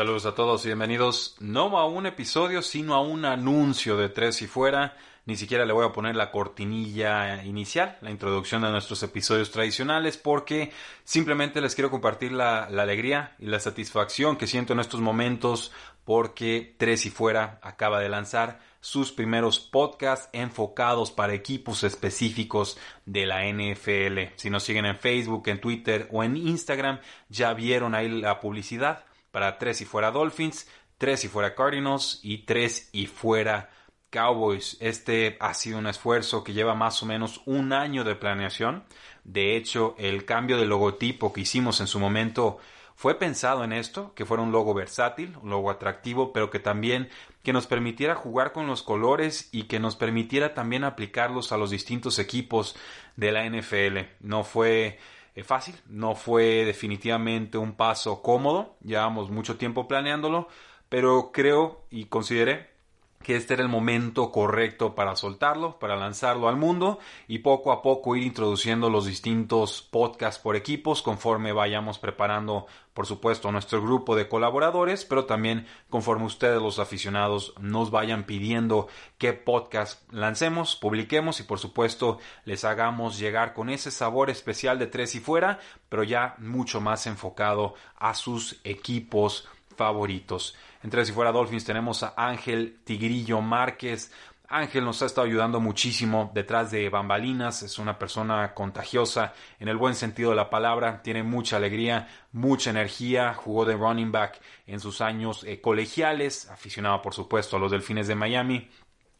Saludos a todos y bienvenidos no a un episodio, sino a un anuncio de Tres y Fuera. Ni siquiera le voy a poner la cortinilla inicial, la introducción a nuestros episodios tradicionales, porque simplemente les quiero compartir la, alegría y la satisfacción que siento en estos momentos porque Tres y Fuera acaba de lanzar sus primeros podcasts enfocados para equipos específicos de la NFL. Si nos siguen en Facebook, en Twitter o en Instagram, ya vieron ahí la publicidad para tres y fuera Dolphins, tres y fuera Cardinals y tres y fuera Cowboys. Este ha sido un esfuerzo que lleva más o menos un año de planeación. De hecho, el cambio de logotipo que hicimos en su momento fue pensado en esto, que fuera un logo versátil, un logo atractivo, pero que también que nos permitiera jugar con los colores y que nos permitiera también aplicarlos a los distintos equipos de la NFL. No fue fácil, no fue definitivamente un paso cómodo, llevamos mucho tiempo planeándolo, pero creo y consideré que este era el momento correcto para soltarlo, para lanzarlo al mundo y poco a poco ir introduciendo los distintos podcasts por equipos conforme vayamos preparando, por supuesto, nuestro grupo de colaboradores, pero también conforme ustedes los aficionados nos vayan pidiendo qué podcast lancemos, publiquemos y por supuesto les hagamos llegar con ese sabor especial de tres y fuera, pero ya mucho más enfocado a sus equipos favoritos. Entre si fuera Dolphins tenemos a Ángel Tigrillo Márquez. Ángel nos ha estado ayudando muchísimo detrás de bambalinas, es una persona contagiosa en el buen sentido de la palabra, tiene mucha alegría, mucha energía, jugó de running back en sus años eh, colegiales, aficionado por supuesto a los Delfines de Miami,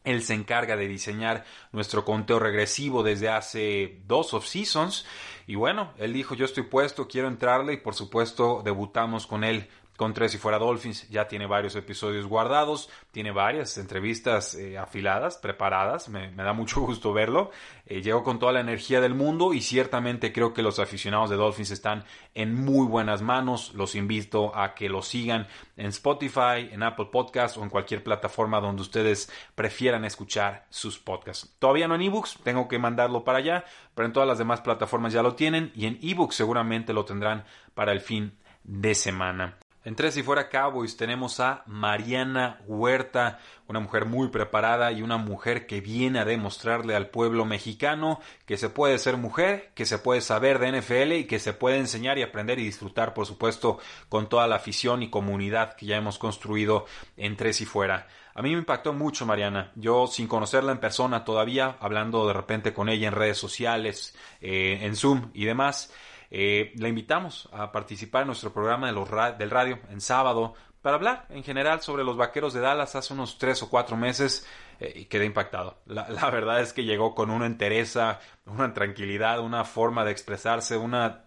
él se encarga de diseñar nuestro conteo regresivo desde hace dos off seasons. Y bueno, él dijo yo estoy puesto, quiero entrarle y por supuesto debutamos con él con Tres y Fuera Dolphins. Ya tiene varios episodios guardados, tiene varias entrevistas eh, afiladas, preparadas. Me, da mucho gusto verlo. Eh, llegó con toda la energía del mundo y ciertamente creo que los aficionados de Dolphins están en muy buenas manos. Los invito a que lo sigan en Spotify, en Apple Podcasts o en cualquier plataforma donde ustedes prefieran escuchar sus podcasts. Todavía no en ebooks, tengo que mandarlo para allá, pero en todas las demás plataformas ya lo tienen y en ebooks seguramente lo tendrán para el fin de semana. En Tres y Fuera Cowboys tenemos a Mariana Huerta, una mujer muy preparada y una mujer que viene a demostrarle al pueblo mexicano que se puede ser mujer, que se puede saber de NFL y que se puede enseñar y aprender y disfrutar, por supuesto, con toda la afición y comunidad que ya hemos construido en Tres y Fuera. A mí me impactó mucho Mariana. Yo sin conocerla en persona todavía, hablando de repente con ella en redes sociales, eh, en Zoom y demás, eh, la invitamos a participar en nuestro programa de los del radio en sábado para hablar en general sobre los vaqueros de Dallas hace unos tres o cuatro meses eh, y quedé impactado. La, verdad es que llegó con una entereza, una tranquilidad, una forma de expresarse, una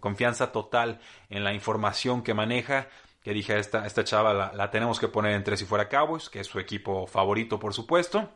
confianza total en la información que maneja que dije, esta, esta chava la, tenemos que poner en tres y fuera Cowboys, que es su equipo favorito, por supuesto.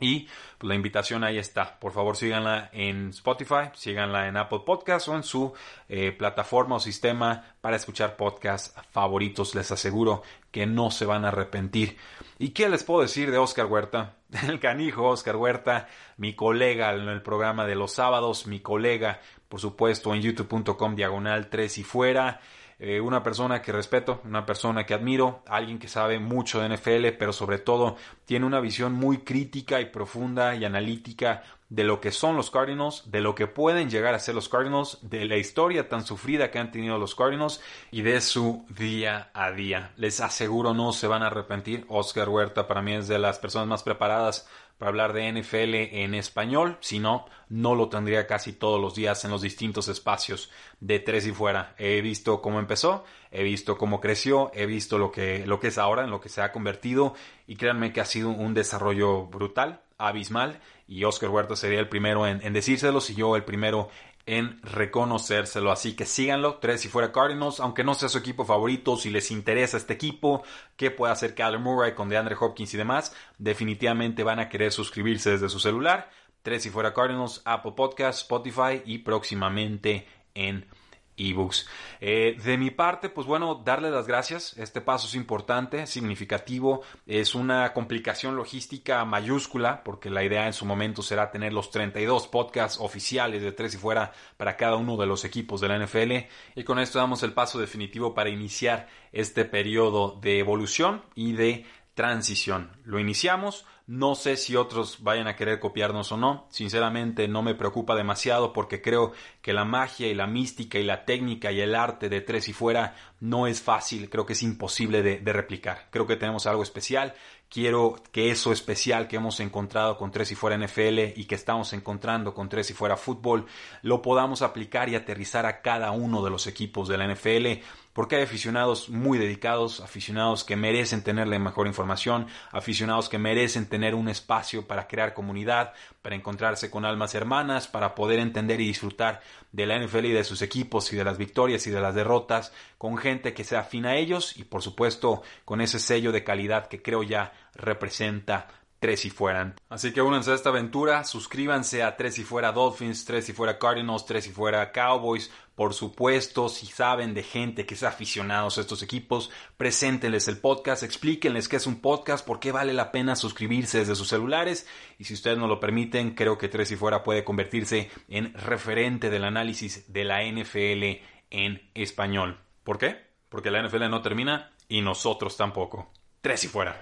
Y pues, la invitación ahí está. Por favor, síganla en Spotify, síganla en Apple Podcasts o en su eh, plataforma o sistema para escuchar podcasts favoritos. Les aseguro que no se van a arrepentir. ¿Y qué les puedo decir de Oscar Huerta? El canijo Oscar Huerta, mi colega en el programa de los sábados, mi colega, por supuesto, en youtube.com diagonal 3 y fuera. Eh, una persona que respeto, una persona que admiro, alguien que sabe mucho de NFL, pero sobre todo tiene una visión muy crítica y profunda y analítica de lo que son los Cardinals, de lo que pueden llegar a ser los Cardinals, de la historia tan sufrida que han tenido los Cardinals y de su día a día. Les aseguro no se van a arrepentir. Oscar Huerta para mí es de las personas más preparadas para hablar de NFL en español, si no, no lo tendría casi todos los días en los distintos espacios de tres y fuera. He visto cómo empezó, he visto cómo creció, he visto lo que, lo que es ahora, en lo que se ha convertido y créanme que ha sido un desarrollo brutal, abismal y Oscar Huerta sería el primero en, en decírselos y yo el primero en reconocérselo. Así que síganlo, tres y fuera Cardinals, aunque no sea su equipo favorito, si les interesa este equipo, qué puede hacer Kyler Murray con DeAndre Hopkins y demás, definitivamente van a querer suscribirse desde su celular. Tres y fuera Cardinals, Apple Podcast, Spotify y próximamente en ebooks. Eh, de mi parte, pues bueno, darle las gracias. Este paso es importante, significativo. Es una complicación logística mayúscula, porque la idea en su momento será tener los 32 podcasts oficiales de tres y fuera para cada uno de los equipos de la NFL. Y con esto damos el paso definitivo para iniciar este periodo de evolución y de transición. Lo iniciamos no sé si otros vayan a querer copiarnos o no. Sinceramente no me preocupa demasiado porque creo que la magia y la mística y la técnica y el arte de tres y fuera no es fácil, creo que es imposible de, de replicar. Creo que tenemos algo especial. Quiero que eso especial que hemos encontrado con tres y fuera NFL y que estamos encontrando con tres y fuera fútbol lo podamos aplicar y aterrizar a cada uno de los equipos de la NFL porque hay aficionados muy dedicados, aficionados que merecen tener la mejor información, aficionados que merecen tener un espacio para crear comunidad, para encontrarse con almas hermanas, para poder entender y disfrutar de la NFL y de sus equipos y de las victorias y de las derrotas, con gente que sea afín a ellos y por supuesto con ese sello de calidad que creo ya representa tres y fueran. Así que únanse a esta aventura, suscríbanse a tres y fuera Dolphins, tres y fuera Cardinals, tres y fuera Cowboys. Por supuesto, si saben de gente que es aficionados a estos equipos, preséntenles el podcast, explíquenles qué es un podcast, por qué vale la pena suscribirse desde sus celulares. Y si ustedes no lo permiten, creo que tres y fuera puede convertirse en referente del análisis de la NFL en español. ¿Por qué? Porque la NFL no termina y nosotros tampoco. Tres y fuera.